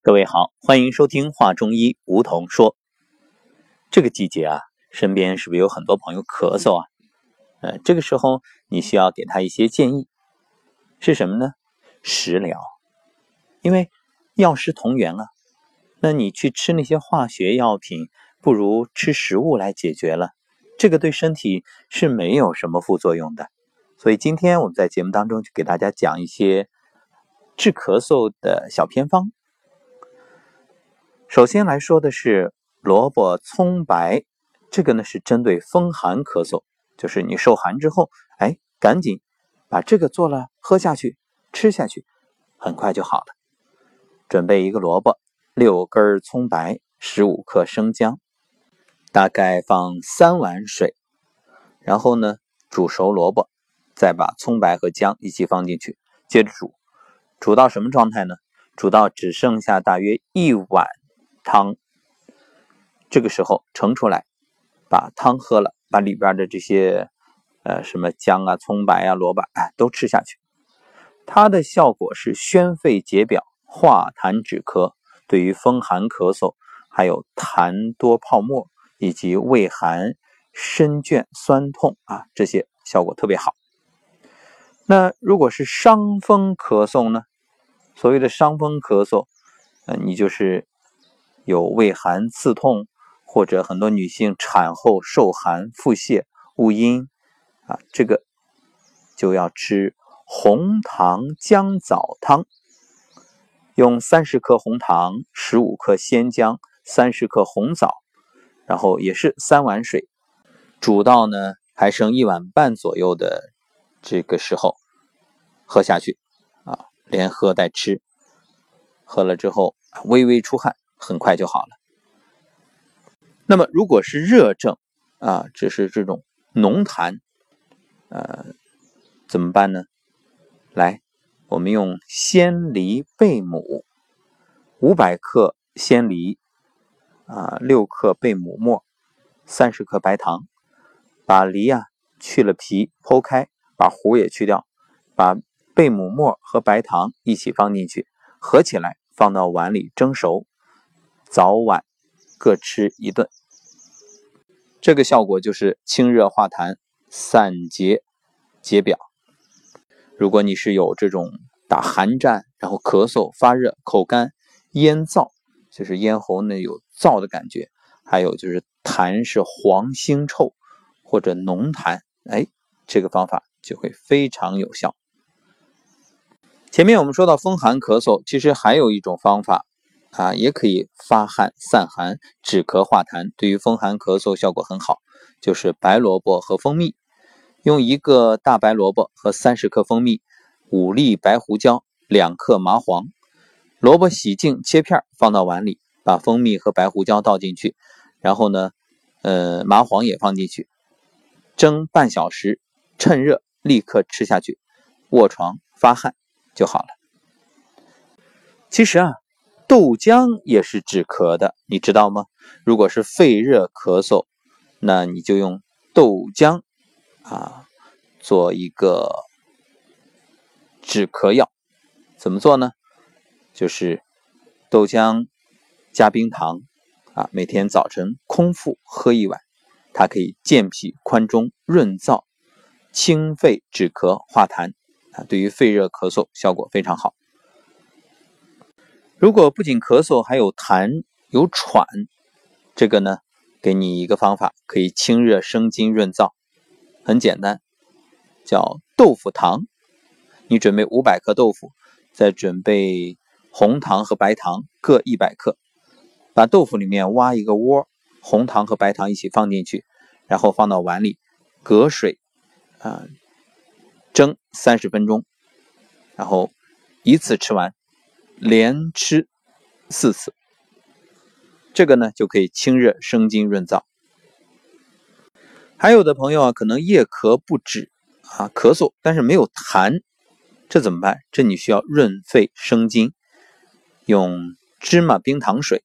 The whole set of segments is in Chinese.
各位好，欢迎收听《话中医》，梧桐说。这个季节啊，身边是不是有很多朋友咳嗽啊？呃，这个时候你需要给他一些建议，是什么呢？食疗，因为药食同源啊。那你去吃那些化学药品，不如吃食物来解决了。这个对身体是没有什么副作用的。所以今天我们在节目当中就给大家讲一些治咳嗽的小偏方。首先来说的是萝卜葱白，这个呢是针对风寒咳嗽，就是你受寒之后，哎，赶紧把这个做了喝下去，吃下去，很快就好了。准备一个萝卜，六根葱白，十五克生姜，大概放三碗水，然后呢煮熟萝卜，再把葱白和姜一起放进去，接着煮，煮到什么状态呢？煮到只剩下大约一碗。汤，这个时候盛出来，把汤喝了，把里边的这些呃什么姜啊、葱白啊、萝卜哎都吃下去，它的效果是宣肺解表、化痰止咳，对于风寒咳嗽、还有痰多泡沫以及胃寒、身倦酸痛啊这些效果特别好。那如果是伤风咳嗽呢？所谓的伤风咳嗽，呃，你就是。有胃寒刺痛，或者很多女性产后受寒腹泻误阴啊，这个就要吃红糖姜枣汤。用三十克红糖、十五克鲜姜、三十克红枣，然后也是三碗水，煮到呢还剩一碗半左右的这个时候喝下去啊，连喝带吃，喝了之后微微出汗。很快就好了。那么，如果是热症啊，只是这种浓痰，呃，怎么办呢？来，我们用鲜梨贝母，五百克鲜梨啊，六克贝母末，三十克白糖，把梨啊去了皮，剖开，把核也去掉，把贝母末和白糖一起放进去，合起来放到碗里蒸熟。早晚各吃一顿，这个效果就是清热化痰、散结解表。如果你是有这种打寒战，然后咳嗽、发热、口干、咽燥，就是咽喉呢有燥的感觉，还有就是痰是黄腥臭或者浓痰，哎，这个方法就会非常有效。前面我们说到风寒咳嗽，其实还有一种方法。啊，也可以发汗散寒、止咳化痰，对于风寒咳嗽效果很好。就是白萝卜和蜂蜜，用一个大白萝卜和三十克蜂蜜，五粒白胡椒，两克麻黄。萝卜洗净切片，放到碗里，把蜂蜜和白胡椒倒进去，然后呢，呃，麻黄也放进去，蒸半小时，趁热立刻吃下去，卧床发汗就好了。其实啊。豆浆也是止咳的，你知道吗？如果是肺热咳嗽，那你就用豆浆啊做一个止咳药。怎么做呢？就是豆浆加冰糖啊，每天早晨空腹喝一碗，它可以健脾宽中、润燥、清肺止咳化痰啊，对于肺热咳嗽效果非常好。如果不仅咳嗽，还有痰、有喘，这个呢，给你一个方法，可以清热生津、润燥，很简单，叫豆腐糖。你准备五百克豆腐，再准备红糖和白糖各一百克，把豆腐里面挖一个窝，红糖和白糖一起放进去，然后放到碗里，隔水啊蒸三十分钟，然后一次吃完。连吃四次，这个呢就可以清热生津润燥。还有的朋友啊，可能夜咳不止啊，咳嗽但是没有痰，这怎么办？这你需要润肺生津，用芝麻冰糖水，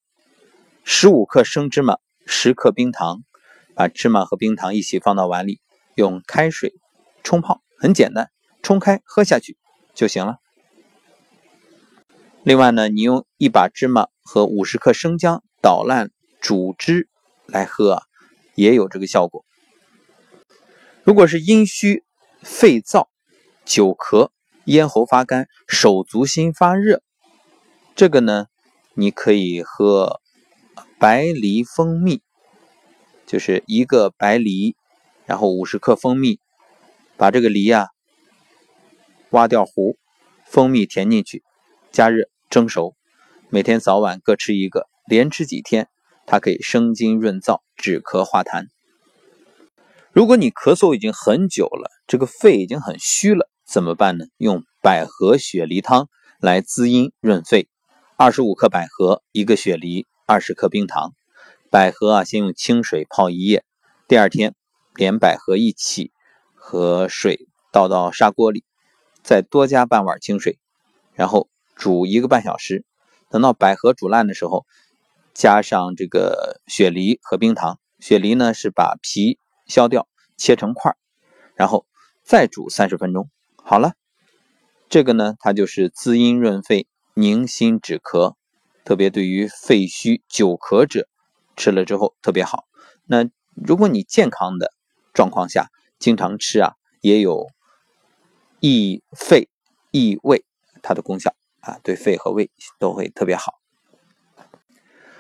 十五克生芝麻，十克冰糖，把芝麻和冰糖一起放到碗里，用开水冲泡，很简单，冲开喝下去就行了。另外呢，你用一把芝麻和五十克生姜捣烂煮汁来喝啊，也有这个效果。如果是阴虚、肺燥、久咳、咽喉发干、手足心发热，这个呢，你可以喝白梨蜂蜜，就是一个白梨，然后五十克蜂蜜，把这个梨啊挖掉核，蜂蜜填进去，加热。蒸熟，每天早晚各吃一个，连吃几天，它可以生津润燥、止咳化痰。如果你咳嗽已经很久了，这个肺已经很虚了，怎么办呢？用百合雪梨汤来滋阴润肺。二十五克百合，一个雪梨，二十克冰糖。百合啊，先用清水泡一夜，第二天连百合一起和水倒到砂锅里，再多加半碗清水，然后。煮一个半小时，等到百合煮烂的时候，加上这个雪梨和冰糖。雪梨呢是把皮削掉，切成块然后再煮三十分钟。好了，这个呢它就是滋阴润肺、宁心止咳，特别对于肺虚久咳者吃了之后特别好。那如果你健康的状况下经常吃啊，也有益肺益胃它的功效。啊，对肺和胃都会特别好。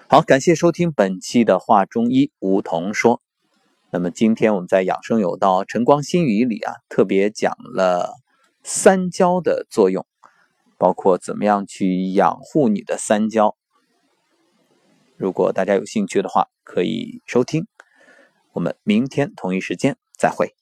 好，感谢收听本期的话中医梧桐说。那么今天我们在养生有道晨光新语里啊，特别讲了三焦的作用，包括怎么样去养护你的三焦。如果大家有兴趣的话，可以收听。我们明天同一时间再会。